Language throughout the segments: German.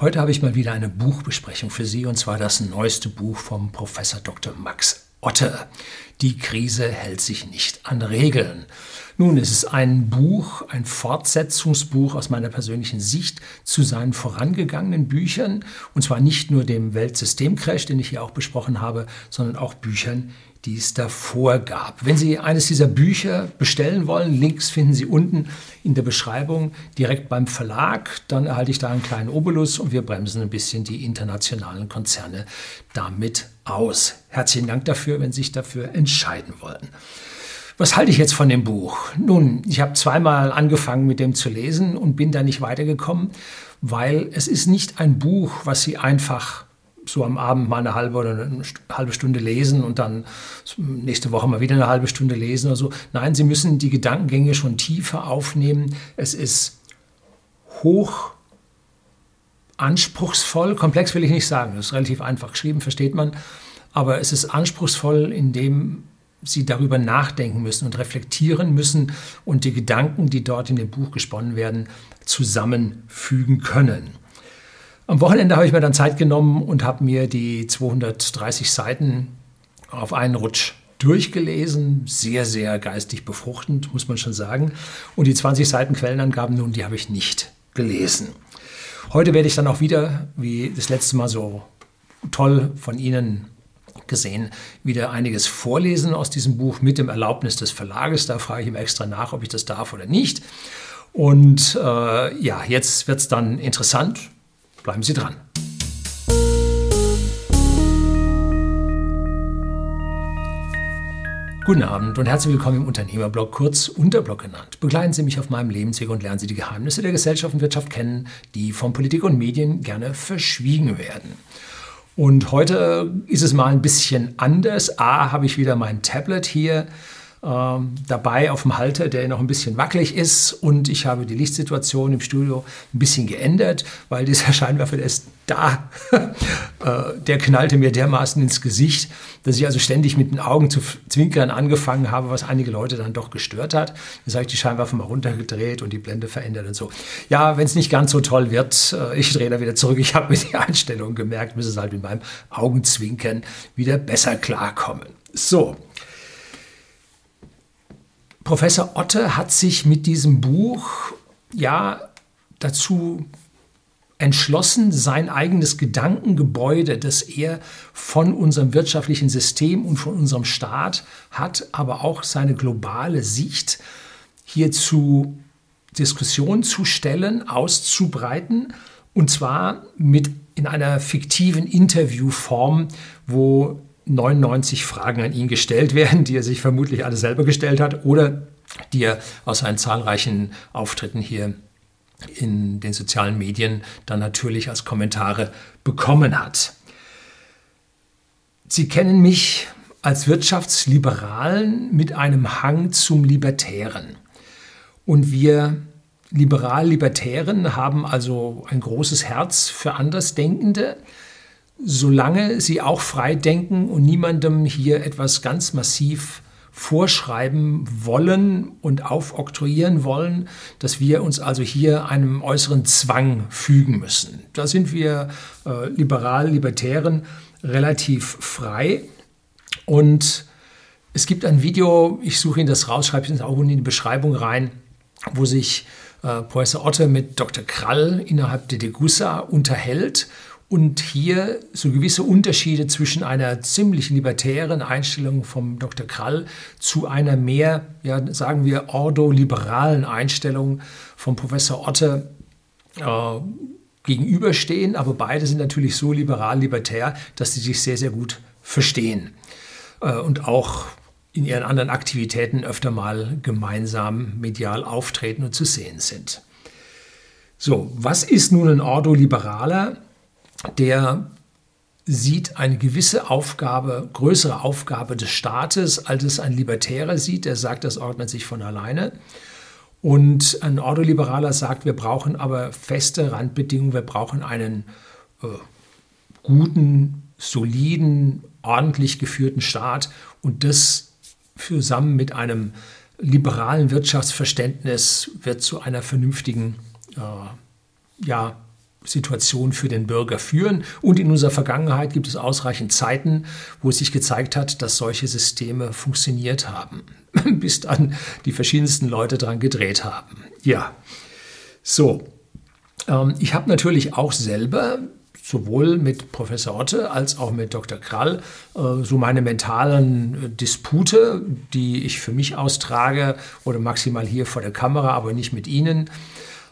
Heute habe ich mal wieder eine Buchbesprechung für Sie und zwar das neueste Buch vom Professor Dr. Max Otte. Die Krise hält sich nicht an Regeln. Nun, es ist ein Buch, ein Fortsetzungsbuch aus meiner persönlichen Sicht zu seinen vorangegangenen Büchern und zwar nicht nur dem Weltsystemcrash, den ich hier auch besprochen habe, sondern auch Büchern, die es davor gab. Wenn Sie eines dieser Bücher bestellen wollen, Links finden Sie unten in der Beschreibung direkt beim Verlag. Dann erhalte ich da einen kleinen Obolus und wir bremsen ein bisschen die internationalen Konzerne damit aus. Herzlichen Dank dafür, wenn Sie sich dafür entscheiden wollen. Was halte ich jetzt von dem Buch? Nun, ich habe zweimal angefangen mit dem zu lesen und bin da nicht weitergekommen, weil es ist nicht ein Buch, was Sie einfach so am Abend mal eine halbe oder eine halbe Stunde lesen und dann nächste Woche mal wieder eine halbe Stunde lesen oder so. Nein, Sie müssen die Gedankengänge schon tiefer aufnehmen. Es ist hoch anspruchsvoll, komplex will ich nicht sagen, das ist relativ einfach geschrieben, versteht man, aber es ist anspruchsvoll, indem Sie darüber nachdenken müssen und reflektieren müssen und die Gedanken, die dort in dem Buch gesponnen werden, zusammenfügen können. Am Wochenende habe ich mir dann Zeit genommen und habe mir die 230 Seiten auf einen Rutsch durchgelesen. Sehr, sehr geistig befruchtend, muss man schon sagen. Und die 20 Seiten Quellenangaben nun, die habe ich nicht gelesen. Heute werde ich dann auch wieder, wie das letzte Mal so toll von Ihnen gesehen, wieder einiges vorlesen aus diesem Buch mit dem Erlaubnis des Verlages. Da frage ich ihm extra nach, ob ich das darf oder nicht. Und äh, ja, jetzt wird es dann interessant. Bleiben Sie dran. Guten Abend und herzlich willkommen im Unternehmerblog, kurz Unterblog genannt. Begleiten Sie mich auf meinem Lebensweg und lernen Sie die Geheimnisse der Gesellschaft und Wirtschaft kennen, die von Politik und Medien gerne verschwiegen werden. Und heute ist es mal ein bisschen anders. A, habe ich wieder mein Tablet hier ähm, dabei auf dem Halter, der noch ein bisschen wackelig ist. Und ich habe die Lichtsituation im Studio ein bisschen geändert, weil dieser Scheinwerfer, der ist da, äh, der knallte mir dermaßen ins Gesicht, dass ich also ständig mit den Augen zu zwinkern angefangen habe, was einige Leute dann doch gestört hat. Jetzt habe ich die Scheinwerfer mal runtergedreht und die Blende verändert und so. Ja, wenn es nicht ganz so toll wird, äh, ich drehe da wieder zurück. Ich habe mir die Einstellung gemerkt, müssen es halt mit meinem Augenzwinkern wieder besser klarkommen. So, Professor Otte hat sich mit diesem Buch ja dazu entschlossen, sein eigenes Gedankengebäude, das er von unserem wirtschaftlichen System und von unserem Staat hat, aber auch seine globale Sicht hier zu Diskussion zu stellen, auszubreiten, und zwar mit in einer fiktiven Interviewform, wo 99 Fragen an ihn gestellt werden, die er sich vermutlich alle selber gestellt hat oder die er aus seinen zahlreichen Auftritten hier in den sozialen Medien dann natürlich als Kommentare bekommen hat. Sie kennen mich als Wirtschaftsliberalen mit einem Hang zum Libertären. Und wir Liberal-Libertären haben also ein großes Herz für Andersdenkende, solange sie auch frei denken und niemandem hier etwas ganz massiv vorschreiben wollen und aufoktroyieren wollen, dass wir uns also hier einem äußeren Zwang fügen müssen. Da sind wir äh, liberal, libertären relativ frei. Und es gibt ein Video, ich suche Ihnen das raus, schreibe es auch in die Beschreibung rein, wo sich äh, Professor Otte mit Dr. Krall innerhalb der Degussa unterhält und hier so gewisse Unterschiede zwischen einer ziemlich libertären Einstellung vom Dr. Krall zu einer mehr, ja, sagen wir, ordoliberalen Einstellung vom Professor Otte äh, gegenüberstehen. Aber beide sind natürlich so liberal-libertär, dass sie sich sehr, sehr gut verstehen äh, und auch in ihren anderen Aktivitäten öfter mal gemeinsam medial auftreten und zu sehen sind. So, was ist nun ein Ordoliberaler? Der sieht eine gewisse Aufgabe, größere Aufgabe des Staates, als es ein Libertärer sieht. Der sagt, das ordnet sich von alleine. Und ein Ordoliberaler sagt, wir brauchen aber feste Randbedingungen, wir brauchen einen äh, guten, soliden, ordentlich geführten Staat und das zusammen mit einem liberalen Wirtschaftsverständnis wird zu einer vernünftigen äh, ja, Situation für den Bürger führen. Und in unserer Vergangenheit gibt es ausreichend Zeiten, wo es sich gezeigt hat, dass solche Systeme funktioniert haben, bis dann die verschiedensten Leute dran gedreht haben. Ja, so. Ähm, ich habe natürlich auch selber sowohl mit Professor Otte als auch mit Dr. Krall äh, so meine mentalen äh, Dispute, die ich für mich austrage oder maximal hier vor der Kamera, aber nicht mit Ihnen.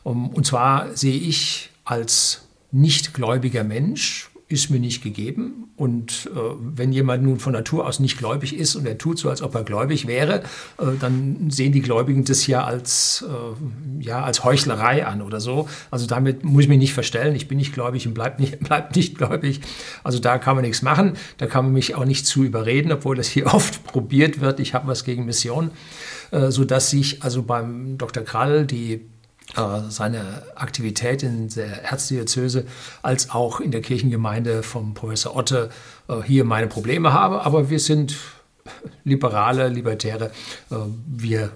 Um, und zwar sehe ich als nichtgläubiger Mensch ist mir nicht gegeben. Und äh, wenn jemand nun von Natur aus nicht gläubig ist und er tut so, als ob er gläubig wäre, äh, dann sehen die Gläubigen das ja als, äh, ja als Heuchlerei an oder so. Also damit muss ich mich nicht verstellen. Ich bin nicht gläubig und bleib nicht, bleib nicht gläubig. Also da kann man nichts machen. Da kann man mich auch nicht zu überreden, obwohl das hier oft probiert wird. Ich habe was gegen Mission, äh, sodass sich also beim Dr. Krall die seine Aktivität in der Erzdiözese als auch in der Kirchengemeinde vom Professor Otte äh, hier meine Probleme habe. Aber wir sind Liberale, Libertäre. Äh, wir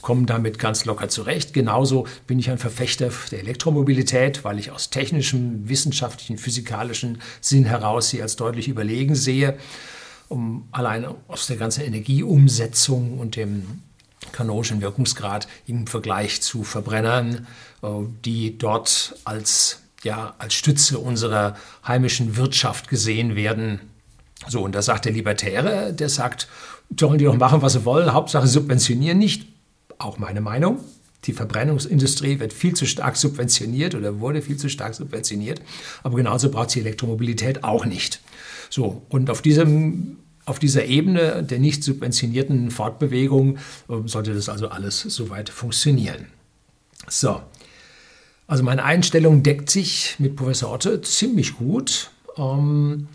kommen damit ganz locker zurecht. Genauso bin ich ein Verfechter der Elektromobilität, weil ich aus technischem, wissenschaftlichen, physikalischen Sinn heraus sie als deutlich überlegen sehe. Um, allein aus der ganzen Energieumsetzung und dem kanonischen Wirkungsgrad im Vergleich zu Verbrennern, äh, die dort als, ja, als Stütze unserer heimischen Wirtschaft gesehen werden. So, und da sagt der Libertäre, der sagt, sollen die doch machen, was sie wollen, Hauptsache subventionieren nicht. Auch meine Meinung. Die Verbrennungsindustrie wird viel zu stark subventioniert oder wurde viel zu stark subventioniert. Aber genauso braucht die Elektromobilität auch nicht. So, und auf diesem auf dieser Ebene der nicht subventionierten Fortbewegung ähm, sollte das also alles soweit funktionieren. So, also meine Einstellung deckt sich mit Professor Otte ziemlich gut, ähm,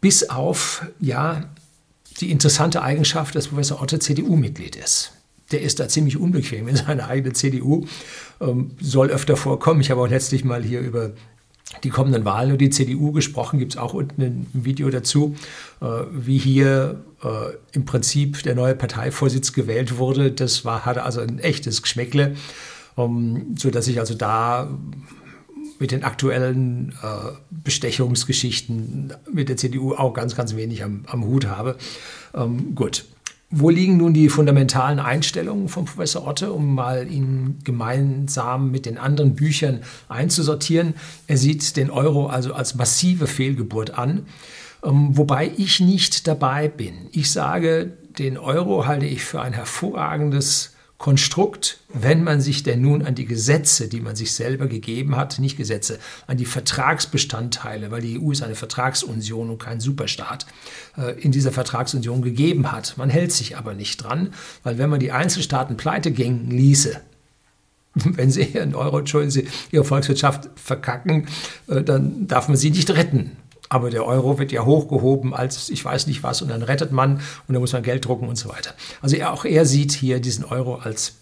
bis auf ja die interessante Eigenschaft, dass Professor Otte CDU-Mitglied ist. Der ist da ziemlich unbequem in seiner eigenen CDU, ähm, soll öfter vorkommen. Ich habe auch letztlich mal hier über die kommenden Wahlen und die CDU gesprochen, gibt es auch unten ein Video dazu, äh, wie hier äh, im Prinzip der neue Parteivorsitz gewählt wurde. Das war, hatte also ein echtes Geschmäckle, um, sodass ich also da mit den aktuellen äh, Bestechungsgeschichten mit der CDU auch ganz, ganz wenig am, am Hut habe. Ähm, gut. Wo liegen nun die fundamentalen Einstellungen von Professor Otte, um mal ihn gemeinsam mit den anderen Büchern einzusortieren? Er sieht den Euro also als massive Fehlgeburt an, ähm, wobei ich nicht dabei bin. Ich sage, den Euro halte ich für ein hervorragendes Konstrukt, wenn man sich denn nun an die Gesetze, die man sich selber gegeben hat, nicht Gesetze, an die Vertragsbestandteile, weil die EU ist eine Vertragsunion und kein Superstaat, äh, in dieser Vertragsunion gegeben hat. Man hält sich aber nicht dran, weil wenn man die Einzelstaaten pleite gängen ließe, wenn sie ihren Euro, entschuldigen Sie, ihre Volkswirtschaft verkacken, äh, dann darf man sie nicht retten. Aber der Euro wird ja hochgehoben als ich weiß nicht was und dann rettet man und dann muss man Geld drucken und so weiter. Also er, auch er sieht hier diesen Euro als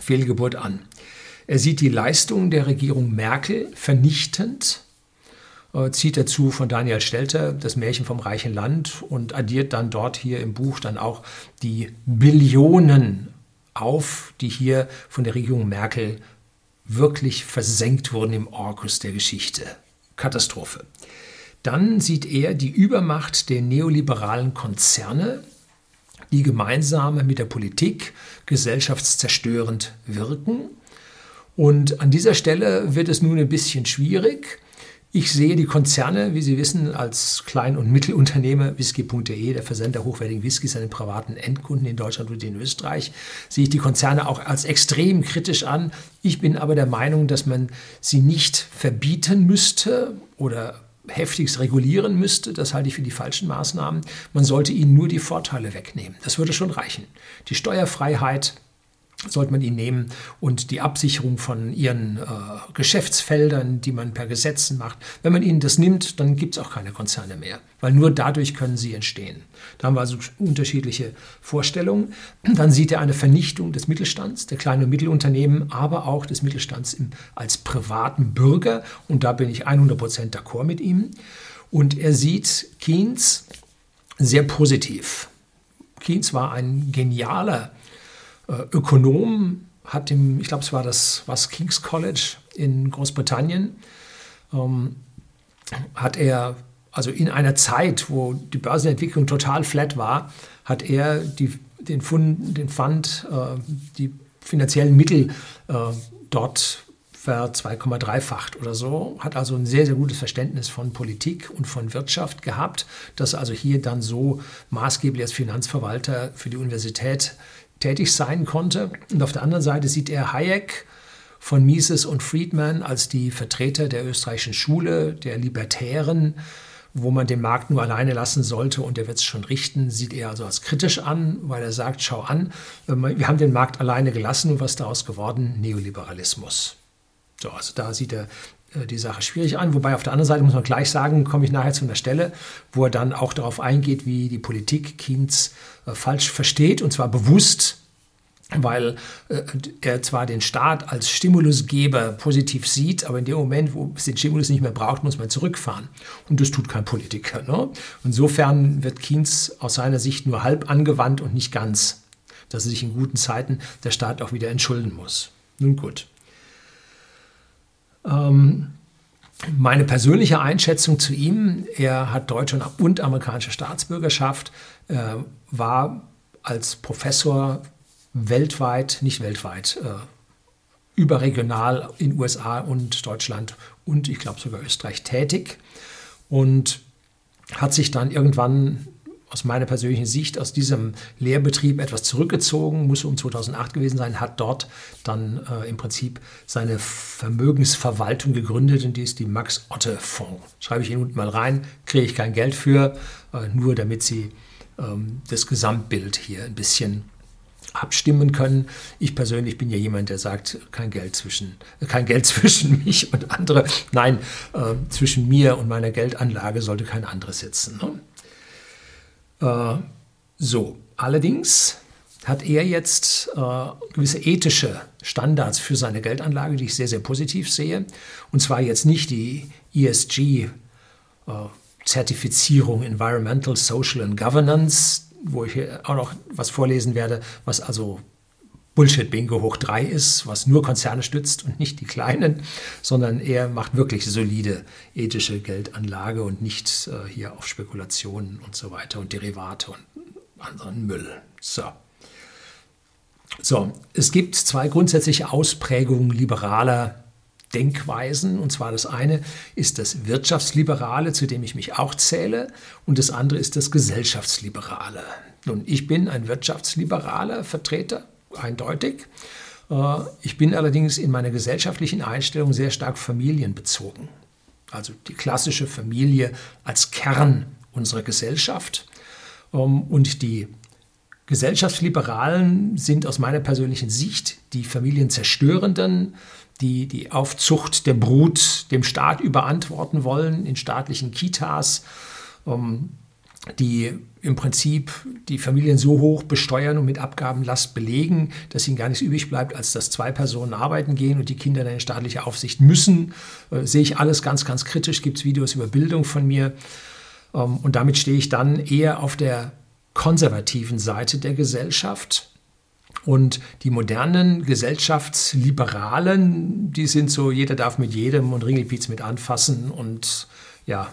Fehlgeburt an. Er sieht die Leistungen der Regierung Merkel vernichtend, äh, zieht dazu von Daniel Stelter das Märchen vom reichen Land und addiert dann dort hier im Buch dann auch die Billionen auf, die hier von der Regierung Merkel wirklich versenkt wurden im Orkus der Geschichte. Katastrophe. Dann sieht er die Übermacht der neoliberalen Konzerne, die gemeinsam mit der Politik gesellschaftszerstörend wirken. Und an dieser Stelle wird es nun ein bisschen schwierig. Ich sehe die Konzerne, wie Sie wissen, als Klein- und Mittelunternehmer, whisky.de, der Versender hochwertigen Whiskys an den privaten Endkunden in Deutschland und in Österreich, sehe ich die Konzerne auch als extrem kritisch an. Ich bin aber der Meinung, dass man sie nicht verbieten müsste oder heftigst regulieren müsste, das halte ich für die falschen Maßnahmen. Man sollte ihnen nur die Vorteile wegnehmen. Das würde schon reichen. Die Steuerfreiheit sollte man ihnen nehmen und die Absicherung von ihren äh, Geschäftsfeldern, die man per Gesetzen macht. Wenn man ihnen das nimmt, dann gibt es auch keine Konzerne mehr, weil nur dadurch können sie entstehen. Da haben wir also unterschiedliche Vorstellungen. Dann sieht er eine Vernichtung des Mittelstands, der kleinen und Mittelunternehmen, aber auch des Mittelstands im, als privaten Bürger und da bin ich 100% d'accord mit ihm. Und er sieht Keynes sehr positiv. Keynes war ein genialer Ökonom, hat im, ich glaube, es war das was King's College in Großbritannien, ähm, hat er, also in einer Zeit, wo die Börsenentwicklung total flat war, hat er die, den Fund, den Fund äh, die finanziellen Mittel äh, dort ver 2,3-facht oder so, hat also ein sehr, sehr gutes Verständnis von Politik und von Wirtschaft gehabt, dass also hier dann so maßgeblich als Finanzverwalter für die Universität tätig sein konnte. Und auf der anderen Seite sieht er Hayek von Mises und Friedman als die Vertreter der österreichischen Schule, der Libertären, wo man den Markt nur alleine lassen sollte und der wird es schon richten, sieht er also als kritisch an, weil er sagt, schau an, wir haben den Markt alleine gelassen und was daraus geworden? Neoliberalismus. So, also da sieht er die Sache schwierig an. Wobei auf der anderen Seite muss man gleich sagen, komme ich nachher zu einer Stelle, wo er dann auch darauf eingeht, wie die Politik Keynes äh, falsch versteht und zwar bewusst, weil äh, er zwar den Staat als Stimulusgeber positiv sieht, aber in dem Moment, wo es den Stimulus nicht mehr braucht, muss man zurückfahren. Und das tut kein Politiker. Ne? Insofern wird Keynes aus seiner Sicht nur halb angewandt und nicht ganz, dass er sich in guten Zeiten der Staat auch wieder entschulden muss. Nun gut. Ähm, meine persönliche Einschätzung zu ihm, er hat deutsche und amerikanische Staatsbürgerschaft, äh, war als Professor weltweit, nicht weltweit, äh, überregional in USA und Deutschland und ich glaube sogar Österreich tätig und hat sich dann irgendwann aus meiner persönlichen Sicht aus diesem Lehrbetrieb etwas zurückgezogen, muss um 2008 gewesen sein, hat dort dann äh, im Prinzip seine Vermögensverwaltung gegründet und die ist die Max Otte Fonds. Schreibe ich hier unten mal rein, kriege ich kein Geld für, äh, nur damit Sie ähm, das Gesamtbild hier ein bisschen abstimmen können. Ich persönlich bin ja jemand, der sagt, kein Geld zwischen, kein Geld zwischen mich und andere. Nein, äh, zwischen mir und meiner Geldanlage sollte kein anderes sitzen. Ne? Äh, so, allerdings hat er jetzt äh, gewisse ethische Standards für seine Geldanlage, die ich sehr, sehr positiv sehe. Und zwar jetzt nicht die ESG-Zertifizierung, äh, Environmental, Social and Governance, wo ich auch noch was vorlesen werde, was also Bullshit-Bingo hoch 3 ist, was nur Konzerne stützt und nicht die kleinen, sondern er macht wirklich solide ethische Geldanlage und nicht äh, hier auf Spekulationen und so weiter und Derivate und anderen Müll. So. So, es gibt zwei grundsätzliche Ausprägungen liberaler Denkweisen. Und zwar das eine ist das Wirtschaftsliberale, zu dem ich mich auch zähle, und das andere ist das Gesellschaftsliberale. Nun, ich bin ein wirtschaftsliberaler Vertreter eindeutig. Äh, ich bin allerdings in meiner gesellschaftlichen Einstellung sehr stark familienbezogen. Also die klassische Familie als Kern unserer Gesellschaft. Ähm, und die Gesellschaftsliberalen sind aus meiner persönlichen Sicht die Familienzerstörenden, die die Aufzucht der Brut dem Staat überantworten wollen in staatlichen Kitas, ähm, die im Prinzip die Familien so hoch besteuern und mit Abgabenlast belegen, dass ihnen gar nichts übrig bleibt, als dass zwei Personen arbeiten gehen und die Kinder dann in staatliche Aufsicht müssen. Äh, sehe ich alles ganz, ganz kritisch. Gibt es Videos über Bildung von mir. Ähm, und damit stehe ich dann eher auf der konservativen Seite der Gesellschaft. Und die modernen Gesellschaftsliberalen, die sind so, jeder darf mit jedem und Ringelpiez mit anfassen und ja,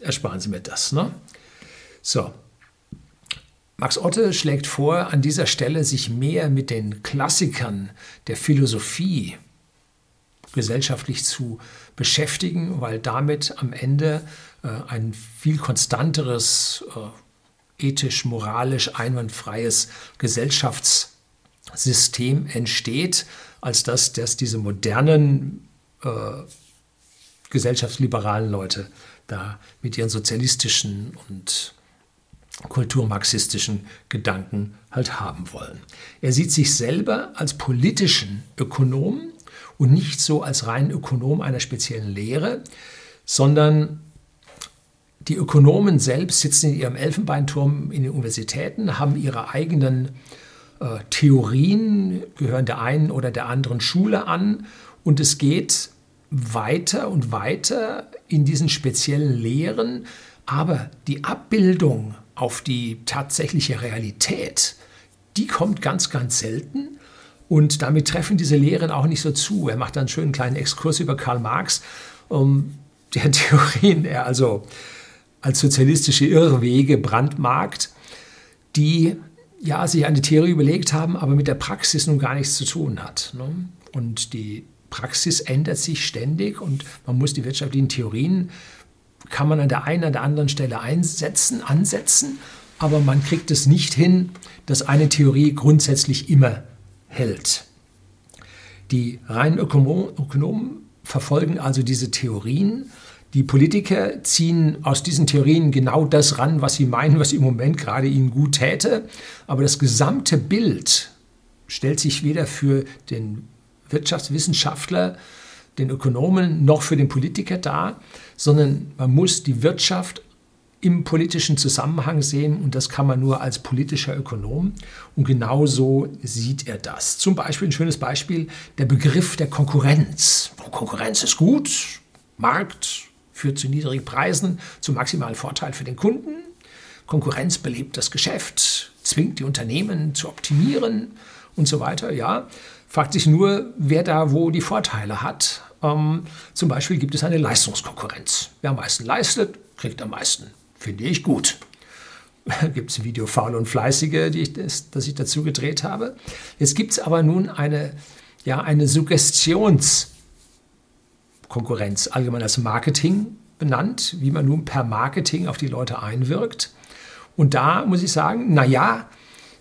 ersparen Sie mir das. Ne? So. Max Otte schlägt vor, an dieser Stelle sich mehr mit den Klassikern der Philosophie gesellschaftlich zu beschäftigen, weil damit am Ende äh, ein viel konstanteres, äh, ethisch, moralisch einwandfreies Gesellschaftssystem entsteht, als das, das diese modernen äh, gesellschaftsliberalen Leute da mit ihren sozialistischen und kulturmarxistischen Gedanken halt haben wollen. Er sieht sich selber als politischen Ökonom und nicht so als reinen Ökonom einer speziellen Lehre, sondern die Ökonomen selbst sitzen in ihrem Elfenbeinturm in den Universitäten, haben ihre eigenen äh, Theorien, gehören der einen oder der anderen Schule an und es geht weiter und weiter in diesen speziellen Lehren, aber die Abbildung auf die tatsächliche Realität, die kommt ganz, ganz selten. Und damit treffen diese Lehren auch nicht so zu. Er macht dann einen schönen kleinen Exkurs über Karl Marx, um der Theorien er also als sozialistische Irrwege brandmarkt, die ja, sich eine Theorie überlegt haben, aber mit der Praxis nun gar nichts zu tun hat. Ne? Und die Praxis ändert sich ständig und man muss die wirtschaftlichen Theorien, kann man an der einen oder der anderen Stelle einsetzen, ansetzen, aber man kriegt es nicht hin, dass eine Theorie grundsätzlich immer hält. Die reinen Ökonomen verfolgen also diese Theorien. Die Politiker ziehen aus diesen Theorien genau das ran, was sie meinen, was im Moment gerade ihnen gut täte. Aber das gesamte Bild stellt sich weder für den Wirtschaftswissenschaftler, den Ökonomen noch für den Politiker dar, sondern man muss die Wirtschaft im politischen Zusammenhang sehen und das kann man nur als politischer Ökonom und genau so sieht er das. Zum Beispiel ein schönes Beispiel, der Begriff der Konkurrenz. Konkurrenz ist gut, Markt führt zu niedrigen Preisen, zu maximalen Vorteil für den Kunden. Konkurrenz belebt das Geschäft, zwingt die Unternehmen zu optimieren und so weiter. Ja, fragt sich nur, wer da wo die Vorteile hat. Ähm, zum Beispiel gibt es eine Leistungskonkurrenz. Wer am meisten leistet, kriegt am meisten. Finde ich gut. gibt es ein Video Faul und Fleißige, die ich, das, das ich dazu gedreht habe. Jetzt gibt es aber nun eine, ja, eine Suggestionskonkurrenz, allgemein als Marketing benannt, wie man nun per Marketing auf die Leute einwirkt. Und da muss ich sagen, naja,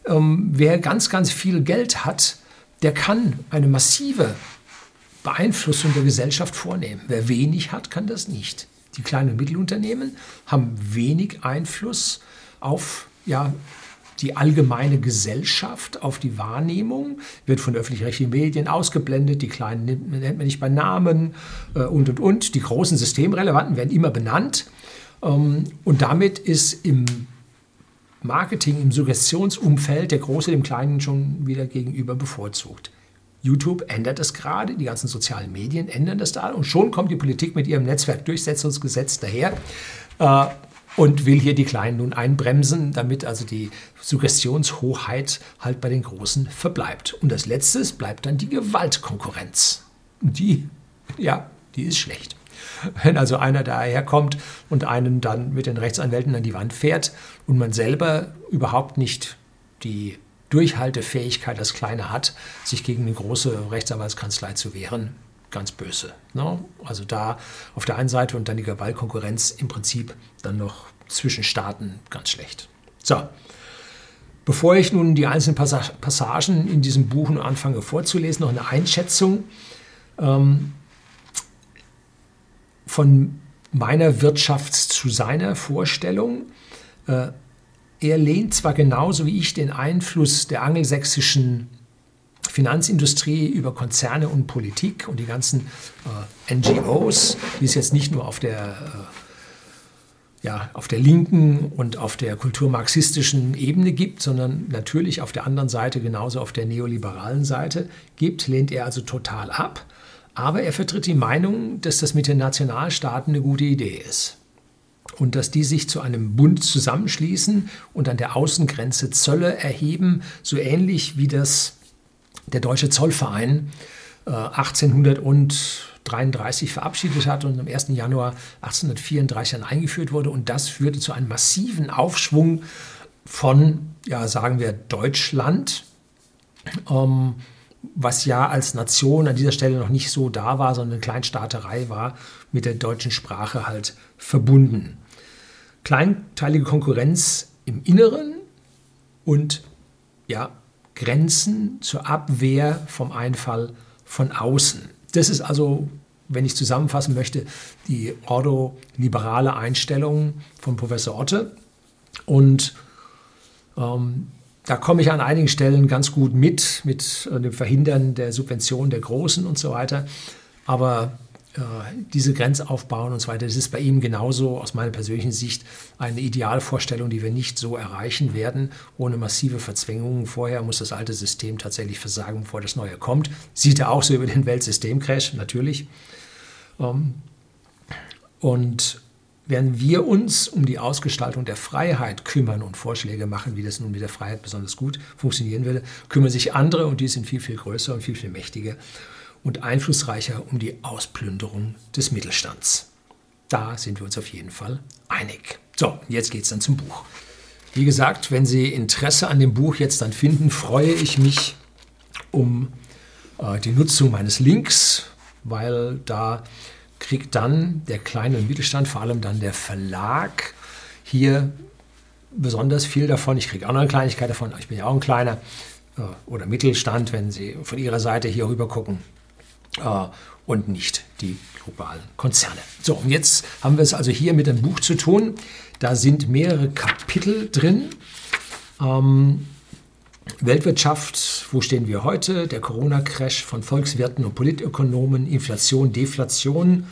ähm, wer ganz, ganz viel Geld hat, der kann eine massive Beeinflussung der Gesellschaft vornehmen. Wer wenig hat, kann das nicht. Die kleinen und Mittelunternehmen haben wenig Einfluss auf ja, die allgemeine Gesellschaft, auf die Wahrnehmung, wird von öffentlich-rechtlichen Medien ausgeblendet, die kleinen nennt, man nicht bei Namen äh, und und und. Die großen Systemrelevanten werden immer benannt. Ähm, und damit ist im Marketing, im Suggestionsumfeld der Große dem Kleinen schon wieder gegenüber bevorzugt. YouTube ändert das gerade, die ganzen sozialen Medien ändern das da und schon kommt die Politik mit ihrem Netzwerkdurchsetzungsgesetz daher äh, und will hier die Kleinen nun einbremsen, damit also die Suggestionshoheit halt bei den Großen verbleibt. Und das Letzte bleibt dann die Gewaltkonkurrenz. Die, ja, die ist schlecht. Wenn also einer daherkommt und einen dann mit den Rechtsanwälten an die Wand fährt und man selber überhaupt nicht die Durchhaltefähigkeit als Kleine hat, sich gegen eine große Rechtsanwaltskanzlei zu wehren, ganz böse. Ne? Also da auf der einen Seite und dann die Gewaltkonkurrenz im Prinzip dann noch zwischen Staaten ganz schlecht. So, bevor ich nun die einzelnen Passagen in diesem Buch anfange vorzulesen, noch eine Einschätzung ähm, von meiner Wirtschafts- zu seiner Vorstellung. Äh, er lehnt zwar genauso wie ich den Einfluss der angelsächsischen Finanzindustrie über Konzerne und Politik und die ganzen äh, NGOs, die es jetzt nicht nur auf der, äh, ja, auf der linken und auf der kulturmarxistischen Ebene gibt, sondern natürlich auf der anderen Seite genauso auf der neoliberalen Seite gibt, lehnt er also total ab. Aber er vertritt die Meinung, dass das mit den Nationalstaaten eine gute Idee ist und dass die sich zu einem Bund zusammenschließen und an der Außengrenze Zölle erheben, so ähnlich wie das der Deutsche Zollverein äh, 1833 verabschiedet hat und am 1. Januar 1834 dann eingeführt wurde. Und das führte zu einem massiven Aufschwung von, ja, sagen wir, Deutschland. Ähm, was ja als Nation an dieser Stelle noch nicht so da war, sondern eine Kleinstaaterei war, mit der deutschen Sprache halt verbunden. Kleinteilige Konkurrenz im Inneren und ja, Grenzen zur Abwehr vom Einfall von außen. Das ist also, wenn ich zusammenfassen möchte, die ordoliberale Einstellung von Professor Otte. Und ähm, da komme ich an einigen Stellen ganz gut mit, mit äh, dem Verhindern der Subvention der Großen und so weiter. Aber diese Grenze aufbauen und so weiter, das ist bei ihm genauso aus meiner persönlichen Sicht eine Idealvorstellung, die wir nicht so erreichen werden, ohne massive Verzwängungen. Vorher muss das alte System tatsächlich versagen, bevor das neue kommt. Sieht er auch so über den Weltsystemcrash, natürlich. Ähm, und Während wir uns um die Ausgestaltung der Freiheit kümmern und Vorschläge machen, wie das nun mit der Freiheit besonders gut funktionieren würde, kümmern sich andere und die sind viel, viel größer und viel, viel mächtiger und einflussreicher um die Ausplünderung des Mittelstands. Da sind wir uns auf jeden Fall einig. So, jetzt geht es dann zum Buch. Wie gesagt, wenn Sie Interesse an dem Buch jetzt dann finden, freue ich mich um äh, die Nutzung meines Links, weil da kriegt dann der kleine und Mittelstand, vor allem dann der Verlag, hier besonders viel davon. Ich kriege auch noch eine Kleinigkeit davon, ich bin ja auch ein kleiner äh, oder Mittelstand, wenn Sie von Ihrer Seite hier rüber gucken und nicht die globalen Konzerne. So, und jetzt haben wir es also hier mit einem Buch zu tun. Da sind mehrere Kapitel drin. Ähm, Weltwirtschaft, wo stehen wir heute? Der Corona-Crash von Volkswirten und Politökonomen, Inflation, Deflation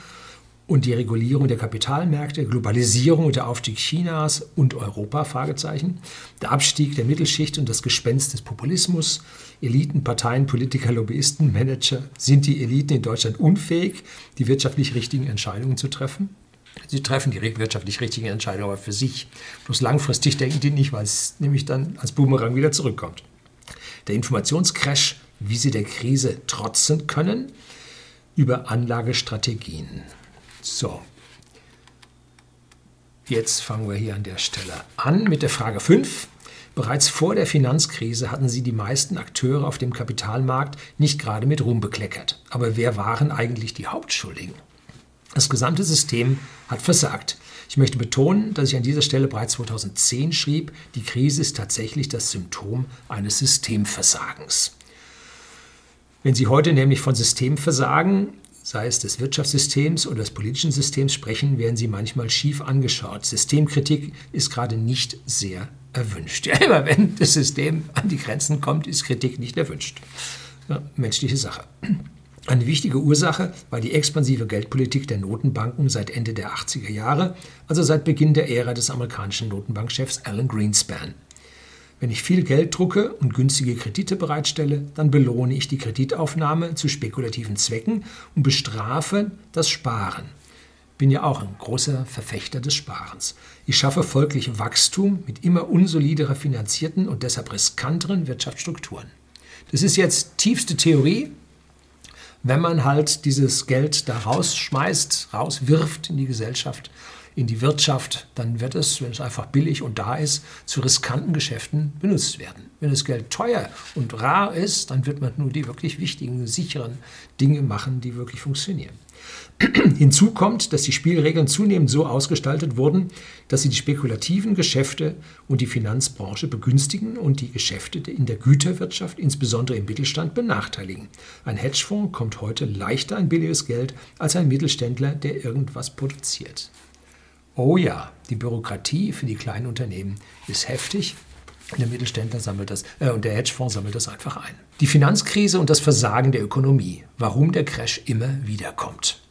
und die Regulierung der Kapitalmärkte, Globalisierung und der Aufstieg Chinas und Europa, Fragezeichen, der Abstieg der Mittelschicht und das Gespenst des Populismus, Eliten, Parteien, Politiker, Lobbyisten, Manager, sind die Eliten in Deutschland unfähig, die wirtschaftlich richtigen Entscheidungen zu treffen? Sie treffen die wirtschaftlich richtigen Entscheidungen aber für sich. Bloß langfristig denken die nicht, weil es nämlich dann als Boomerang wieder zurückkommt. Der Informationscrash, wie sie der Krise trotzen können, über Anlagestrategien. So, jetzt fangen wir hier an der Stelle an mit der Frage 5. Bereits vor der Finanzkrise hatten sie die meisten Akteure auf dem Kapitalmarkt nicht gerade mit Ruhm bekleckert. Aber wer waren eigentlich die Hauptschuldigen? Das gesamte System hat versagt. Ich möchte betonen, dass ich an dieser Stelle bereits 2010 schrieb, die Krise ist tatsächlich das Symptom eines Systemversagens. Wenn Sie heute nämlich von Systemversagen, sei es des Wirtschaftssystems oder des politischen Systems sprechen, werden Sie manchmal schief angeschaut. Systemkritik ist gerade nicht sehr erwünscht. Ja, immer wenn das System an die Grenzen kommt, ist Kritik nicht erwünscht. Ja, menschliche Sache. Eine wichtige Ursache war die expansive Geldpolitik der Notenbanken seit Ende der 80er Jahre, also seit Beginn der Ära des amerikanischen Notenbankchefs Alan Greenspan. Wenn ich viel Geld drucke und günstige Kredite bereitstelle, dann belohne ich die Kreditaufnahme zu spekulativen Zwecken und bestrafe das Sparen. Bin ja auch ein großer Verfechter des Sparens. Ich schaffe folglich Wachstum mit immer unsoliderer finanzierten und deshalb riskanteren Wirtschaftsstrukturen. Das ist jetzt tiefste Theorie, wenn man halt dieses Geld da rausschmeißt, rauswirft in die Gesellschaft, in die Wirtschaft, dann wird es, wenn es einfach billig und da ist, zu riskanten Geschäften benutzt werden. Wenn das Geld teuer und rar ist, dann wird man nur die wirklich wichtigen, sicheren Dinge machen, die wirklich funktionieren. Hinzu kommt, dass die Spielregeln zunehmend so ausgestaltet wurden, dass sie die spekulativen Geschäfte und die Finanzbranche begünstigen und die Geschäfte in der Güterwirtschaft, insbesondere im Mittelstand, benachteiligen. Ein Hedgefonds kommt heute leichter an billiges Geld als ein Mittelständler, der irgendwas produziert. Oh ja, die Bürokratie für die kleinen Unternehmen ist heftig der Mittelständler sammelt das äh, und der Hedgefonds sammelt das einfach ein. Die Finanzkrise und das Versagen der Ökonomie. Warum der Crash immer wieder kommt.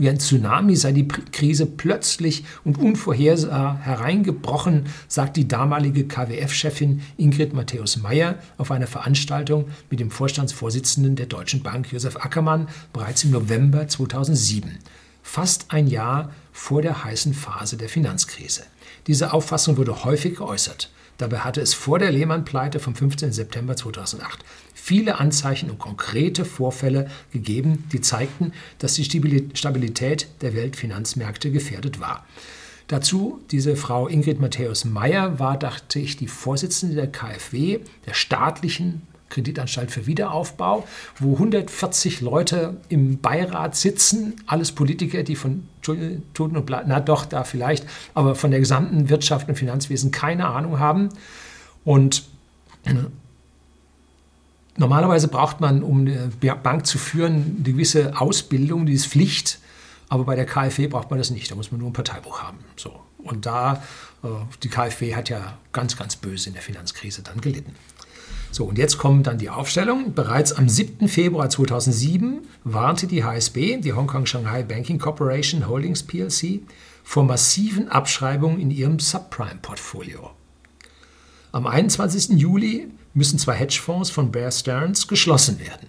Wie ein Tsunami sei die Krise plötzlich und unvorhersehbar hereingebrochen, sagt die damalige KWF-Chefin Ingrid Matthäus-Meyer auf einer Veranstaltung mit dem Vorstandsvorsitzenden der Deutschen Bank Josef Ackermann bereits im November 2007, fast ein Jahr vor der heißen Phase der Finanzkrise. Diese Auffassung wurde häufig geäußert. Dabei hatte es vor der Lehman-Pleite vom 15. September 2008 viele Anzeichen und konkrete Vorfälle gegeben, die zeigten, dass die Stabilität der Weltfinanzmärkte gefährdet war. Dazu diese Frau Ingrid Matthäus Meyer war, dachte ich, die Vorsitzende der KfW, der staatlichen Kreditanstalt für Wiederaufbau, wo 140 Leute im Beirat sitzen, alles Politiker, die von Tuten und Bla na doch, da vielleicht, aber von der gesamten Wirtschaft und Finanzwesen keine Ahnung haben. Und äh, normalerweise braucht man, um eine Bank zu führen, eine gewisse Ausbildung, die ist Pflicht. Aber bei der KfW braucht man das nicht, da muss man nur ein Parteibuch haben. So. Und da, äh, die KfW hat ja ganz, ganz böse in der Finanzkrise dann gelitten. So, und jetzt kommt dann die Aufstellung. Bereits am 7. Februar 2007 warnte die HSB, die Hong Kong Shanghai Banking Corporation Holdings plc, vor massiven Abschreibungen in ihrem Subprime-Portfolio. Am 21. Juli müssen zwei Hedgefonds von Bear Stearns geschlossen werden.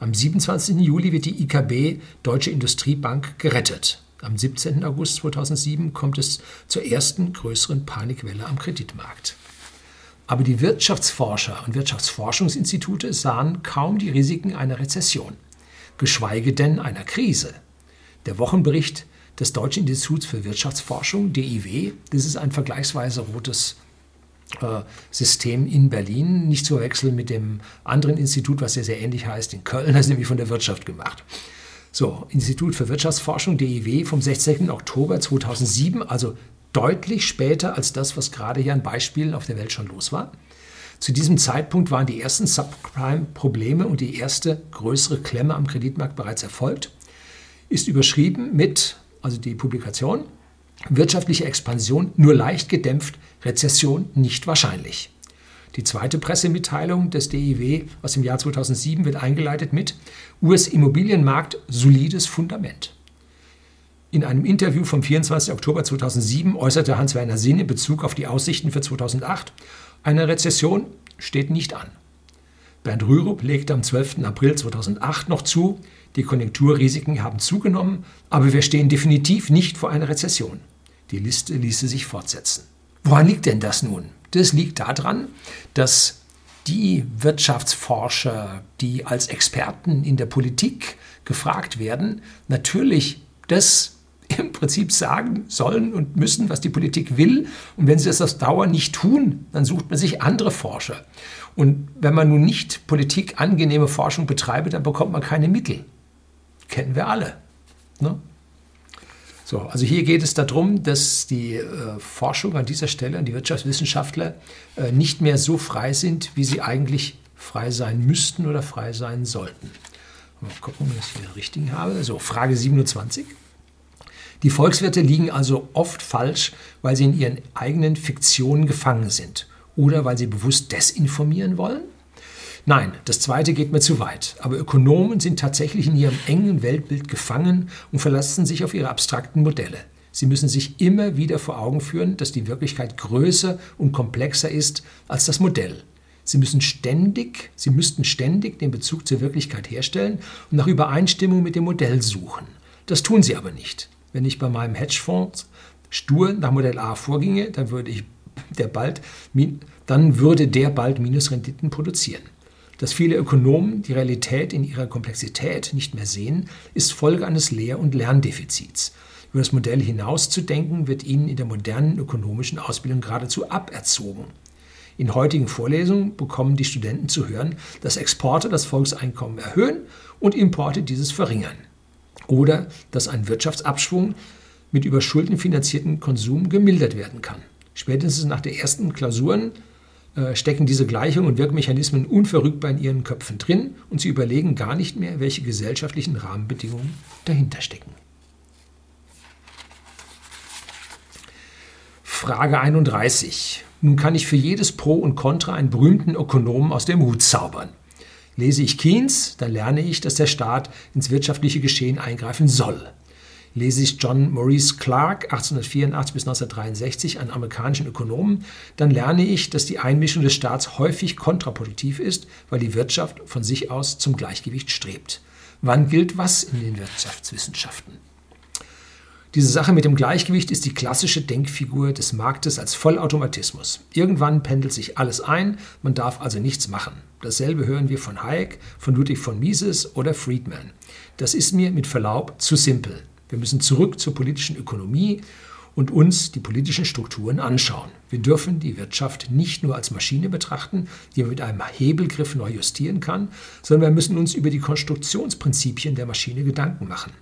Am 27. Juli wird die IKB Deutsche Industriebank gerettet. Am 17. August 2007 kommt es zur ersten größeren Panikwelle am Kreditmarkt. Aber die Wirtschaftsforscher und Wirtschaftsforschungsinstitute sahen kaum die Risiken einer Rezession, geschweige denn einer Krise. Der Wochenbericht des Deutschen Instituts für Wirtschaftsforschung, DIW, das ist ein vergleichsweise rotes äh, System in Berlin, nicht zu verwechseln mit dem anderen Institut, was sehr, sehr ähnlich heißt, in Köln, das ist nämlich von der Wirtschaft gemacht. So, Institut für Wirtschaftsforschung, DIW, vom 16. Oktober 2007, also deutlich später als das, was gerade hier an Beispielen auf der Welt schon los war. Zu diesem Zeitpunkt waren die ersten Subprime-Probleme und die erste größere Klemme am Kreditmarkt bereits erfolgt. Ist überschrieben mit, also die Publikation, wirtschaftliche Expansion nur leicht gedämpft, Rezession nicht wahrscheinlich. Die zweite Pressemitteilung des DIW aus dem Jahr 2007 wird eingeleitet mit US-Immobilienmarkt solides Fundament. In einem Interview vom 24. Oktober 2007 äußerte Hans-Werner Sinn in Bezug auf die Aussichten für 2008, eine Rezession steht nicht an. Bernd Rürup legte am 12. April 2008 noch zu, die Konjunkturrisiken haben zugenommen, aber wir stehen definitiv nicht vor einer Rezession. Die Liste ließe sich fortsetzen. Woran liegt denn das nun? Das liegt daran, dass die Wirtschaftsforscher, die als Experten in der Politik gefragt werden, natürlich das im Prinzip sagen sollen und müssen, was die Politik will. Und wenn sie das auf Dauer nicht tun, dann sucht man sich andere Forscher. Und wenn man nun nicht politikangenehme Forschung betreibt, dann bekommt man keine Mittel. Kennen wir alle. Ne? So, also hier geht es darum, dass die äh, Forschung an dieser Stelle, an die Wirtschaftswissenschaftler, äh, nicht mehr so frei sind, wie sie eigentlich frei sein müssten oder frei sein sollten. Mal gucken, ob ich das hier richtig habe. So, Frage 27. Die Volkswirte liegen also oft falsch, weil sie in ihren eigenen Fiktionen gefangen sind oder weil sie bewusst desinformieren wollen? Nein, das zweite geht mir zu weit. Aber Ökonomen sind tatsächlich in ihrem engen Weltbild gefangen und verlassen sich auf ihre abstrakten Modelle. Sie müssen sich immer wieder vor Augen führen, dass die Wirklichkeit größer und komplexer ist als das Modell. Sie müssen ständig, sie müssten ständig den Bezug zur Wirklichkeit herstellen und nach Übereinstimmung mit dem Modell suchen. Das tun sie aber nicht. Wenn ich bei meinem Hedgefonds stur nach Modell A vorginge, dann würde, ich der bald, dann würde der bald Minusrenditen produzieren. Dass viele Ökonomen die Realität in ihrer Komplexität nicht mehr sehen, ist Folge eines Lehr- und Lerndefizits. Über das Modell hinauszudenken, wird ihnen in der modernen ökonomischen Ausbildung geradezu aberzogen. In heutigen Vorlesungen bekommen die Studenten zu hören, dass Exporte das Volkseinkommen erhöhen und Importe dieses verringern oder dass ein Wirtschaftsabschwung mit über Schulden finanzierten Konsum gemildert werden kann. Spätestens nach der ersten Klausuren äh, stecken diese Gleichungen und Wirkmechanismen unverrückbar in ihren Köpfen drin und sie überlegen gar nicht mehr, welche gesellschaftlichen Rahmenbedingungen dahinter stecken. Frage 31. Nun kann ich für jedes Pro und Contra einen berühmten Ökonomen aus dem Hut zaubern. Lese ich Keynes, dann lerne ich, dass der Staat ins wirtschaftliche Geschehen eingreifen soll. Lese ich John Maurice Clark 1884 bis 1963, einen amerikanischen Ökonomen, dann lerne ich, dass die Einmischung des Staats häufig kontraproduktiv ist, weil die Wirtschaft von sich aus zum Gleichgewicht strebt. Wann gilt was in den Wirtschaftswissenschaften? Diese Sache mit dem Gleichgewicht ist die klassische Denkfigur des Marktes als Vollautomatismus. Irgendwann pendelt sich alles ein, man darf also nichts machen. Dasselbe hören wir von Hayek, von Ludwig von Mises oder Friedman. Das ist mir mit Verlaub zu simpel. Wir müssen zurück zur politischen Ökonomie und uns die politischen Strukturen anschauen. Wir dürfen die Wirtschaft nicht nur als Maschine betrachten, die man mit einem Hebelgriff neu justieren kann, sondern wir müssen uns über die Konstruktionsprinzipien der Maschine Gedanken machen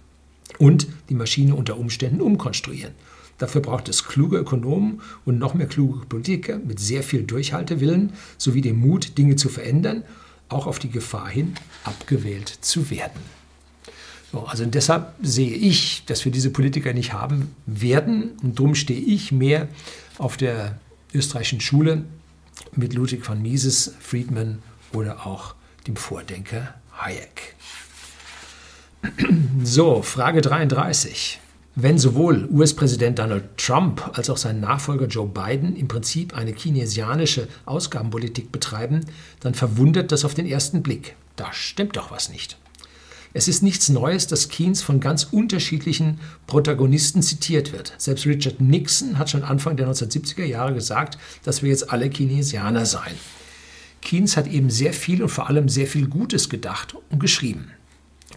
und die Maschine unter Umständen umkonstruieren. Dafür braucht es kluge Ökonomen und noch mehr kluge Politiker mit sehr viel Durchhaltewillen sowie dem Mut, Dinge zu verändern, auch auf die Gefahr hin, abgewählt zu werden. So, also deshalb sehe ich, dass wir diese Politiker nicht haben werden und darum stehe ich mehr auf der österreichischen Schule mit Ludwig von Mises, Friedman oder auch dem Vordenker Hayek. So, Frage 33. Wenn sowohl US-Präsident Donald Trump als auch sein Nachfolger Joe Biden im Prinzip eine keynesianische Ausgabenpolitik betreiben, dann verwundert das auf den ersten Blick. Da stimmt doch was nicht. Es ist nichts Neues, dass Keynes von ganz unterschiedlichen Protagonisten zitiert wird. Selbst Richard Nixon hat schon Anfang der 1970er Jahre gesagt, dass wir jetzt alle Keynesianer seien. Keynes hat eben sehr viel und vor allem sehr viel Gutes gedacht und geschrieben.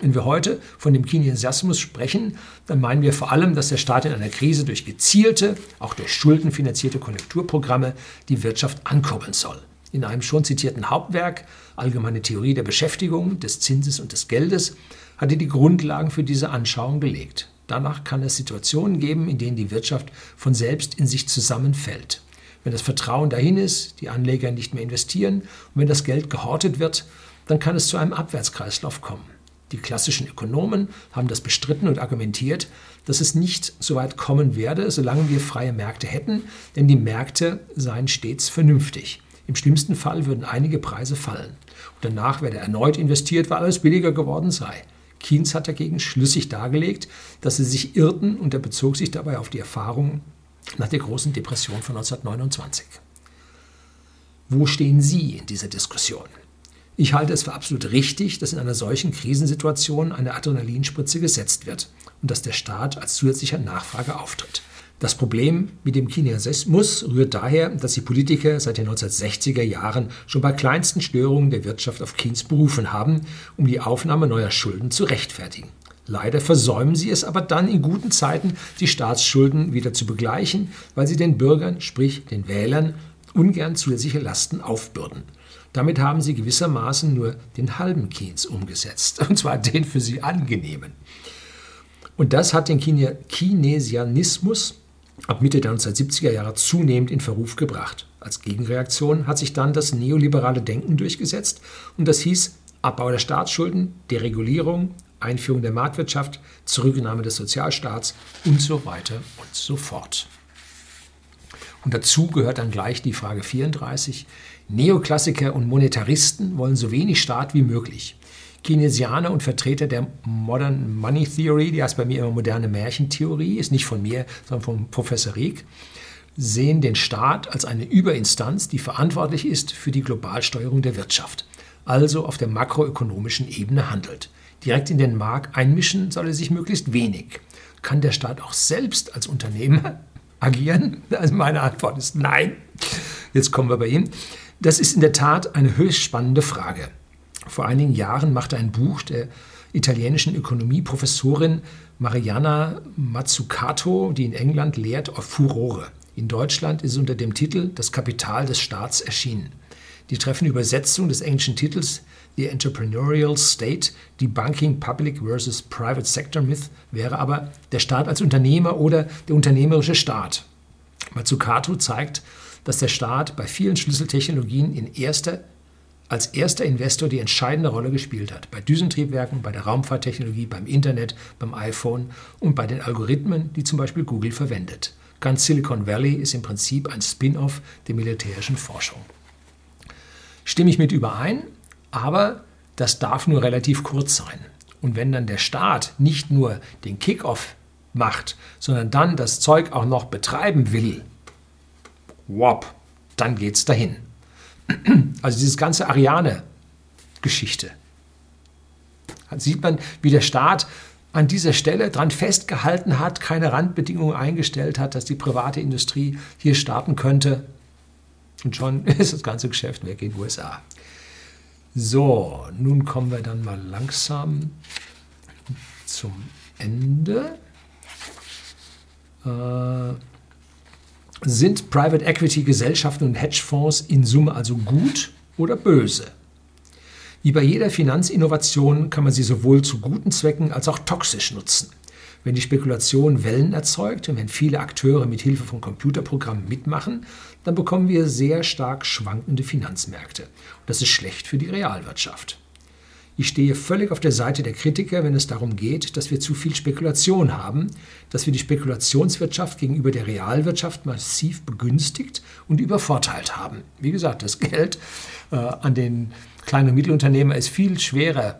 Wenn wir heute von dem Keynesianismus sprechen, dann meinen wir vor allem, dass der Staat in einer Krise durch gezielte, auch durch Schulden finanzierte Konjunkturprogramme die Wirtschaft ankurbeln soll. In einem schon zitierten Hauptwerk Allgemeine Theorie der Beschäftigung, des Zinses und des Geldes hat er die Grundlagen für diese Anschauung gelegt. Danach kann es Situationen geben, in denen die Wirtschaft von selbst in sich zusammenfällt. Wenn das Vertrauen dahin ist, die Anleger nicht mehr investieren und wenn das Geld gehortet wird, dann kann es zu einem Abwärtskreislauf kommen. Die klassischen Ökonomen haben das bestritten und argumentiert, dass es nicht so weit kommen werde, solange wir freie Märkte hätten, denn die Märkte seien stets vernünftig. Im schlimmsten Fall würden einige Preise fallen. Und danach werde erneut investiert, weil alles billiger geworden sei. Keynes hat dagegen schlüssig dargelegt, dass sie sich irrten und er bezog sich dabei auf die Erfahrungen nach der großen Depression von 1929. Wo stehen Sie in dieser Diskussion? Ich halte es für absolut richtig, dass in einer solchen Krisensituation eine Adrenalinspritze gesetzt wird und dass der Staat als zusätzlicher Nachfrage auftritt. Das Problem mit dem Kinesianismus rührt daher, dass die Politiker seit den 1960er Jahren schon bei kleinsten Störungen der Wirtschaft auf Keynes berufen haben, um die Aufnahme neuer Schulden zu rechtfertigen. Leider versäumen sie es aber dann in guten Zeiten, die Staatsschulden wieder zu begleichen, weil sie den Bürgern, sprich den Wählern, ungern zusätzliche Lasten aufbürden. Damit haben sie gewissermaßen nur den halben Keynes umgesetzt, und zwar den für sie angenehmen. Und das hat den Keynesianismus ab Mitte der 1970er Jahre zunehmend in Verruf gebracht. Als Gegenreaktion hat sich dann das neoliberale Denken durchgesetzt und das hieß Abbau der Staatsschulden, Deregulierung, Einführung der Marktwirtschaft, Zurücknahme des Sozialstaats und so weiter und so fort. Und dazu gehört dann gleich die Frage 34. Neoklassiker und Monetaristen wollen so wenig Staat wie möglich. Keynesianer und Vertreter der Modern Money Theory, die heißt bei mir immer moderne Märchentheorie, ist nicht von mir, sondern von Professor Rieck, sehen den Staat als eine Überinstanz, die verantwortlich ist für die Globalsteuerung der Wirtschaft, also auf der makroökonomischen Ebene handelt. Direkt in den Markt einmischen soll er sich möglichst wenig. Kann der Staat auch selbst als Unternehmer agieren? Also meine Antwort ist nein. Jetzt kommen wir bei Ihnen. Das ist in der Tat eine höchst spannende Frage. Vor einigen Jahren machte ein Buch der italienischen Ökonomieprofessorin Mariana Mazzucato, die in England lehrt, auf Furore. In Deutschland ist unter dem Titel Das Kapital des Staats erschienen. Die treffende Übersetzung des englischen Titels The Entrepreneurial State, die Banking Public versus Private Sector Myth wäre aber der Staat als Unternehmer oder der unternehmerische Staat. Mazzucato zeigt, dass der Staat bei vielen Schlüsseltechnologien in erster als erster Investor die entscheidende Rolle gespielt hat. Bei Düsentriebwerken, bei der Raumfahrttechnologie, beim Internet, beim iPhone und bei den Algorithmen, die zum Beispiel Google verwendet. Ganz Silicon Valley ist im Prinzip ein Spin-off der militärischen Forschung. Stimme ich mit überein, aber das darf nur relativ kurz sein. Und wenn dann der Staat nicht nur den Kickoff macht, sondern dann das Zeug auch noch betreiben will, wop, dann geht's dahin. Also dieses ganze Ariane-Geschichte. Sieht man, wie der Staat an dieser Stelle dran festgehalten hat, keine Randbedingungen eingestellt hat, dass die private Industrie hier starten könnte. Und schon ist das ganze Geschäft weg in den USA. So, nun kommen wir dann mal langsam zum Ende. Äh, sind Private Equity Gesellschaften und Hedgefonds in Summe also gut oder böse? Wie bei jeder Finanzinnovation kann man sie sowohl zu guten Zwecken als auch toxisch nutzen. Wenn die Spekulation Wellen erzeugt und wenn viele Akteure mit Hilfe von Computerprogrammen mitmachen, dann bekommen wir sehr stark schwankende Finanzmärkte. Und das ist schlecht für die Realwirtschaft. Ich stehe völlig auf der Seite der Kritiker, wenn es darum geht, dass wir zu viel Spekulation haben, dass wir die Spekulationswirtschaft gegenüber der Realwirtschaft massiv begünstigt und übervorteilt haben. Wie gesagt, das Geld äh, an den kleinen und Mittelunternehmen ist viel schwerer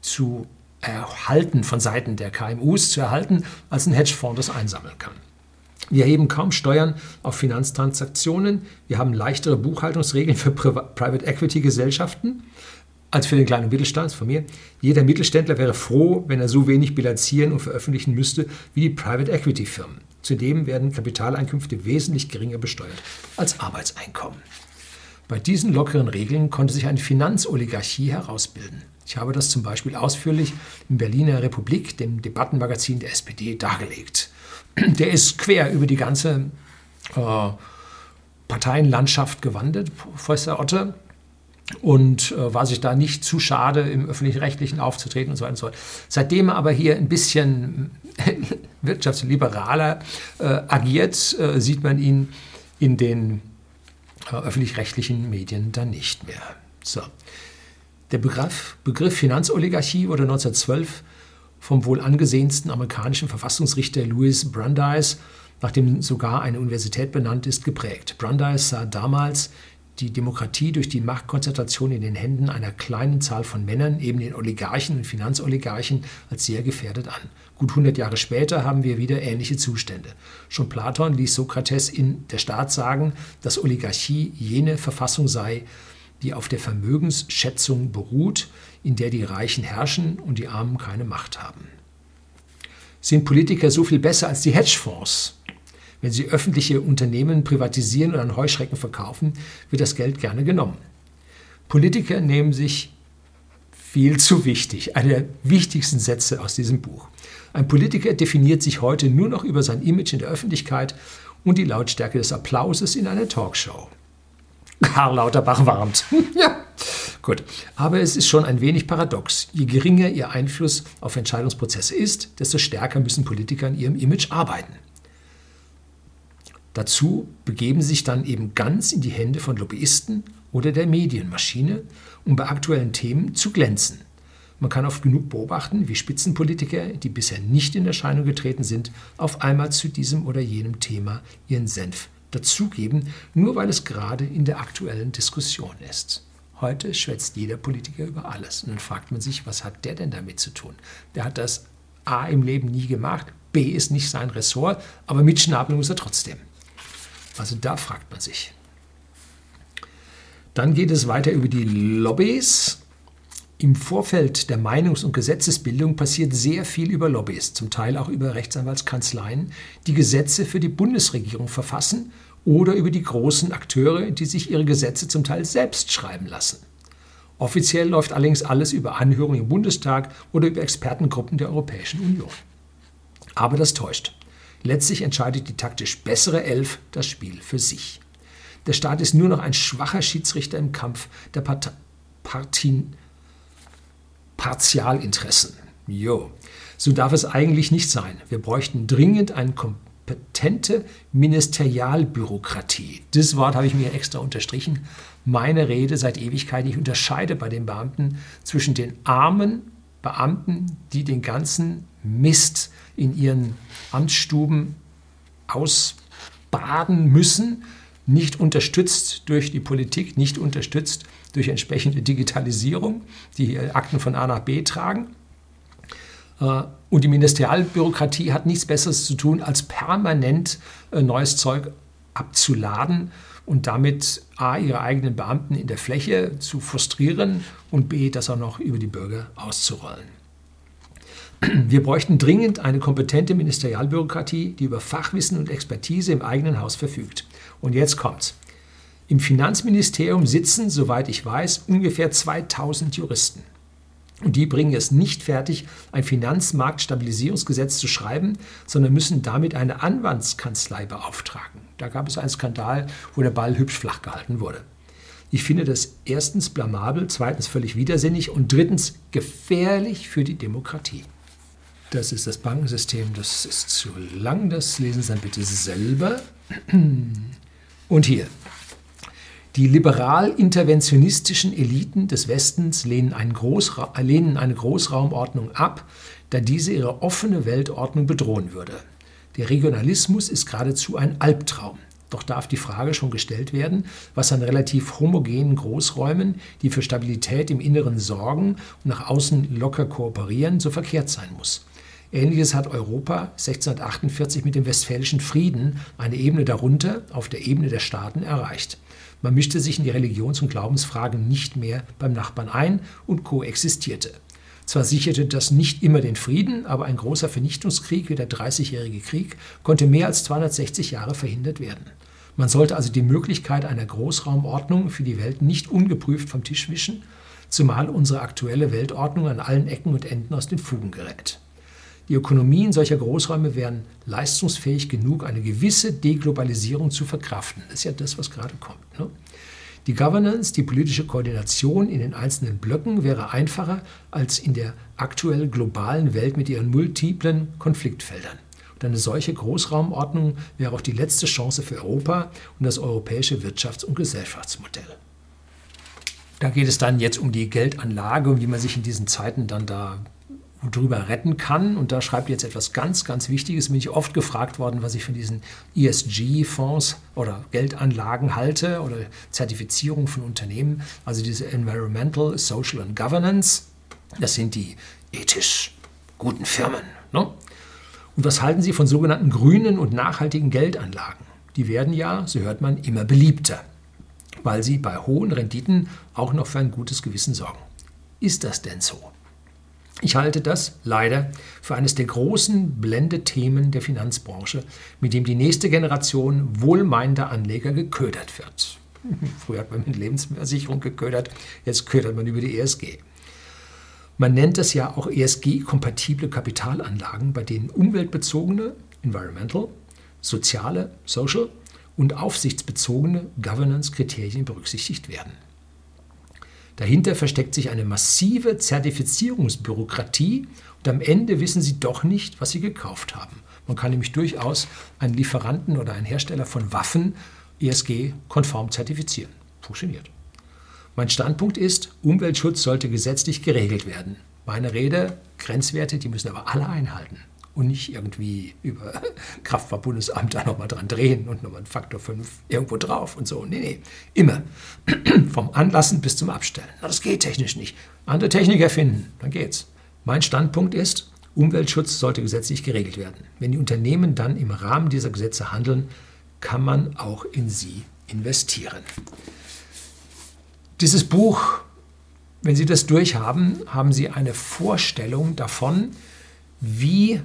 zu erhalten von Seiten der KMUs zu erhalten, als ein Hedgefonds das einsammeln kann. Wir erheben kaum Steuern auf Finanztransaktionen. Wir haben leichtere Buchhaltungsregeln für Private Equity Gesellschaften. Als für den kleinen Mittelstand von mir. Jeder Mittelständler wäre froh, wenn er so wenig bilanzieren und veröffentlichen müsste wie die Private Equity Firmen. Zudem werden Kapitaleinkünfte wesentlich geringer besteuert als Arbeitseinkommen. Bei diesen lockeren Regeln konnte sich eine Finanzoligarchie herausbilden. Ich habe das zum Beispiel ausführlich im Berliner Republik, dem Debattenmagazin der SPD, dargelegt. Der ist quer über die ganze äh, Parteienlandschaft gewandert, Professor Otte, und äh, war sich da nicht zu schade, im öffentlich-rechtlichen aufzutreten und so weiter und so fort. Seitdem er aber hier ein bisschen wirtschaftsliberaler äh, agiert, äh, sieht man ihn in den äh, öffentlich-rechtlichen Medien dann nicht mehr. So. Der Begriff, Begriff Finanzoligarchie wurde 1912 vom wohl angesehensten amerikanischen Verfassungsrichter Louis Brandeis, nach dem sogar eine Universität benannt ist, geprägt. Brandeis sah damals die Demokratie durch die Machtkonzentration in den Händen einer kleinen Zahl von Männern, eben den Oligarchen und Finanzoligarchen, als sehr gefährdet an. Gut 100 Jahre später haben wir wieder ähnliche Zustände. Schon Platon ließ Sokrates in Der Staat sagen, dass Oligarchie jene Verfassung sei, die auf der Vermögensschätzung beruht, in der die Reichen herrschen und die Armen keine Macht haben. Sind Politiker so viel besser als die Hedgefonds? Wenn sie öffentliche Unternehmen privatisieren oder an Heuschrecken verkaufen, wird das Geld gerne genommen. Politiker nehmen sich viel zu wichtig. Einer der wichtigsten Sätze aus diesem Buch. Ein Politiker definiert sich heute nur noch über sein Image in der Öffentlichkeit und die Lautstärke des Applauses in einer Talkshow. Karl Lauterbach warnt. ja, gut. Aber es ist schon ein wenig paradox. Je geringer ihr Einfluss auf Entscheidungsprozesse ist, desto stärker müssen Politiker an ihrem Image arbeiten. Dazu begeben sich dann eben ganz in die Hände von Lobbyisten oder der Medienmaschine, um bei aktuellen Themen zu glänzen. Man kann oft genug beobachten, wie Spitzenpolitiker, die bisher nicht in Erscheinung getreten sind, auf einmal zu diesem oder jenem Thema ihren Senf dazugeben, nur weil es gerade in der aktuellen Diskussion ist. Heute schwätzt jeder Politiker über alles. Und dann fragt man sich, was hat der denn damit zu tun? Der hat das A im Leben nie gemacht, B ist nicht sein Ressort, aber mitschnabeln muss er trotzdem. Also da fragt man sich. Dann geht es weiter über die Lobbys. Im Vorfeld der Meinungs- und Gesetzesbildung passiert sehr viel über Lobbys, zum Teil auch über Rechtsanwaltskanzleien, die Gesetze für die Bundesregierung verfassen oder über die großen Akteure, die sich ihre Gesetze zum Teil selbst schreiben lassen. Offiziell läuft allerdings alles über Anhörungen im Bundestag oder über Expertengruppen der Europäischen Union. Aber das täuscht. Letztlich entscheidet die taktisch bessere Elf das Spiel für sich. Der Staat ist nur noch ein schwacher Schiedsrichter im Kampf der Part Partien Partialinteressen. Jo. So darf es eigentlich nicht sein. Wir bräuchten dringend eine kompetente Ministerialbürokratie. Das Wort habe ich mir extra unterstrichen. Meine Rede seit Ewigkeit. Ich unterscheide bei den Beamten zwischen den armen Beamten, die den ganzen Mist in ihren Amtsstuben ausbaden müssen, nicht unterstützt durch die Politik, nicht unterstützt durch entsprechende Digitalisierung, die Akten von A nach B tragen. Äh, und die Ministerialbürokratie hat nichts Besseres zu tun, als permanent äh, neues Zeug abzuladen und damit A, ihre eigenen Beamten in der Fläche zu frustrieren und B, das auch noch über die Bürger auszurollen. Wir bräuchten dringend eine kompetente Ministerialbürokratie, die über Fachwissen und Expertise im eigenen Haus verfügt. Und jetzt kommt's. Im Finanzministerium sitzen, soweit ich weiß, ungefähr 2000 Juristen. Und die bringen es nicht fertig, ein Finanzmarktstabilisierungsgesetz zu schreiben, sondern müssen damit eine Anwaltskanzlei beauftragen. Da gab es einen Skandal, wo der Ball hübsch flach gehalten wurde. Ich finde das erstens blamabel, zweitens völlig widersinnig und drittens gefährlich für die Demokratie. Das ist das Bankensystem, das ist zu lang, das lesen Sie dann bitte selber. Und hier. Die liberal-interventionistischen Eliten des Westens lehnen, lehnen eine Großraumordnung ab, da diese ihre offene Weltordnung bedrohen würde. Der Regionalismus ist geradezu ein Albtraum. Doch darf die Frage schon gestellt werden, was an relativ homogenen Großräumen, die für Stabilität im Inneren sorgen und nach außen locker kooperieren, so verkehrt sein muss. Ähnliches hat Europa 1648 mit dem Westfälischen Frieden eine Ebene darunter auf der Ebene der Staaten erreicht. Man mischte sich in die Religions- und Glaubensfragen nicht mehr beim Nachbarn ein und koexistierte. Zwar sicherte das nicht immer den Frieden, aber ein großer Vernichtungskrieg wie der Dreißigjährige Krieg konnte mehr als 260 Jahre verhindert werden. Man sollte also die Möglichkeit einer Großraumordnung für die Welt nicht ungeprüft vom Tisch wischen, zumal unsere aktuelle Weltordnung an allen Ecken und Enden aus den Fugen gerät. Die Ökonomien solcher Großräume wären leistungsfähig genug, eine gewisse Deglobalisierung zu verkraften. Das ist ja das, was gerade kommt. Ne? Die Governance, die politische Koordination in den einzelnen Blöcken wäre einfacher als in der aktuell globalen Welt mit ihren multiplen Konfliktfeldern. Und eine solche Großraumordnung wäre auch die letzte Chance für Europa und das europäische Wirtschafts- und Gesellschaftsmodell. Da geht es dann jetzt um die Geldanlage und wie man sich in diesen Zeiten dann da drüber retten kann. Und da schreibt jetzt etwas ganz, ganz Wichtiges. Bin ich oft gefragt worden, was ich von diesen ESG-Fonds oder Geldanlagen halte oder Zertifizierung von Unternehmen. Also diese Environmental, Social and Governance. Das sind die ethisch guten Firmen. Ne? Und was halten Sie von sogenannten grünen und nachhaltigen Geldanlagen? Die werden ja, so hört man, immer beliebter, weil sie bei hohen Renditen auch noch für ein gutes Gewissen sorgen. Ist das denn so? Ich halte das leider für eines der großen Blendethemen der Finanzbranche, mit dem die nächste Generation wohlmeinender Anleger geködert wird. Früher hat man mit Lebensversicherung geködert, jetzt ködert man über die ESG. Man nennt es ja auch ESG-kompatible Kapitalanlagen, bei denen umweltbezogene, environmental, soziale, social und aufsichtsbezogene Governance-Kriterien berücksichtigt werden. Dahinter versteckt sich eine massive Zertifizierungsbürokratie und am Ende wissen Sie doch nicht, was Sie gekauft haben. Man kann nämlich durchaus einen Lieferanten oder einen Hersteller von Waffen ESG-konform zertifizieren. Funktioniert. Mein Standpunkt ist, Umweltschutz sollte gesetzlich geregelt werden. Meine Rede, Grenzwerte, die müssen aber alle einhalten und nicht irgendwie über Kraftfahrtbundesamt da nochmal dran drehen und nochmal einen Faktor 5 irgendwo drauf und so. Nee, nee, immer. Vom Anlassen bis zum Abstellen. Na, das geht technisch nicht. Andere Technik erfinden, dann geht's. Mein Standpunkt ist, Umweltschutz sollte gesetzlich geregelt werden. Wenn die Unternehmen dann im Rahmen dieser Gesetze handeln, kann man auch in sie investieren. Dieses Buch, wenn Sie das durchhaben, haben Sie eine Vorstellung davon, wie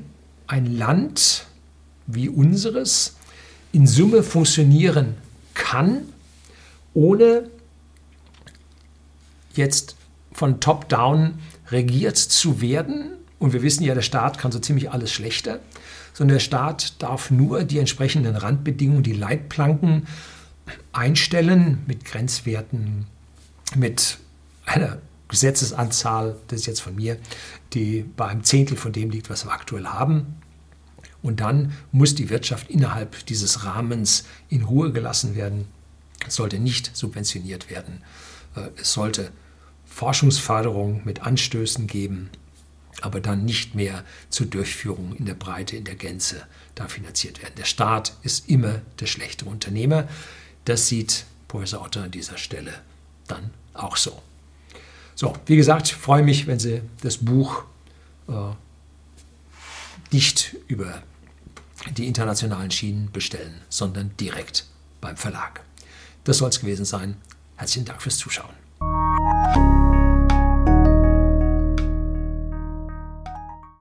ein Land wie unseres in Summe funktionieren kann, ohne jetzt von top-down regiert zu werden. Und wir wissen ja, der Staat kann so ziemlich alles schlechter, sondern der Staat darf nur die entsprechenden Randbedingungen, die Leitplanken einstellen mit Grenzwerten, mit einer Gesetzesanzahl, das ist jetzt von mir, die bei einem Zehntel von dem liegt, was wir aktuell haben. Und dann muss die Wirtschaft innerhalb dieses Rahmens in Ruhe gelassen werden. Es sollte nicht subventioniert werden. Äh, es sollte Forschungsförderung mit Anstößen geben, aber dann nicht mehr zur Durchführung in der Breite, in der Gänze da finanziert werden. Der Staat ist immer der schlechtere Unternehmer. Das sieht Professor Otter an dieser Stelle dann auch so. So, wie gesagt, ich freue mich, wenn Sie das Buch äh, nicht über die internationalen Schienen bestellen, sondern direkt beim Verlag. Das soll es gewesen sein. Herzlichen Dank fürs Zuschauen.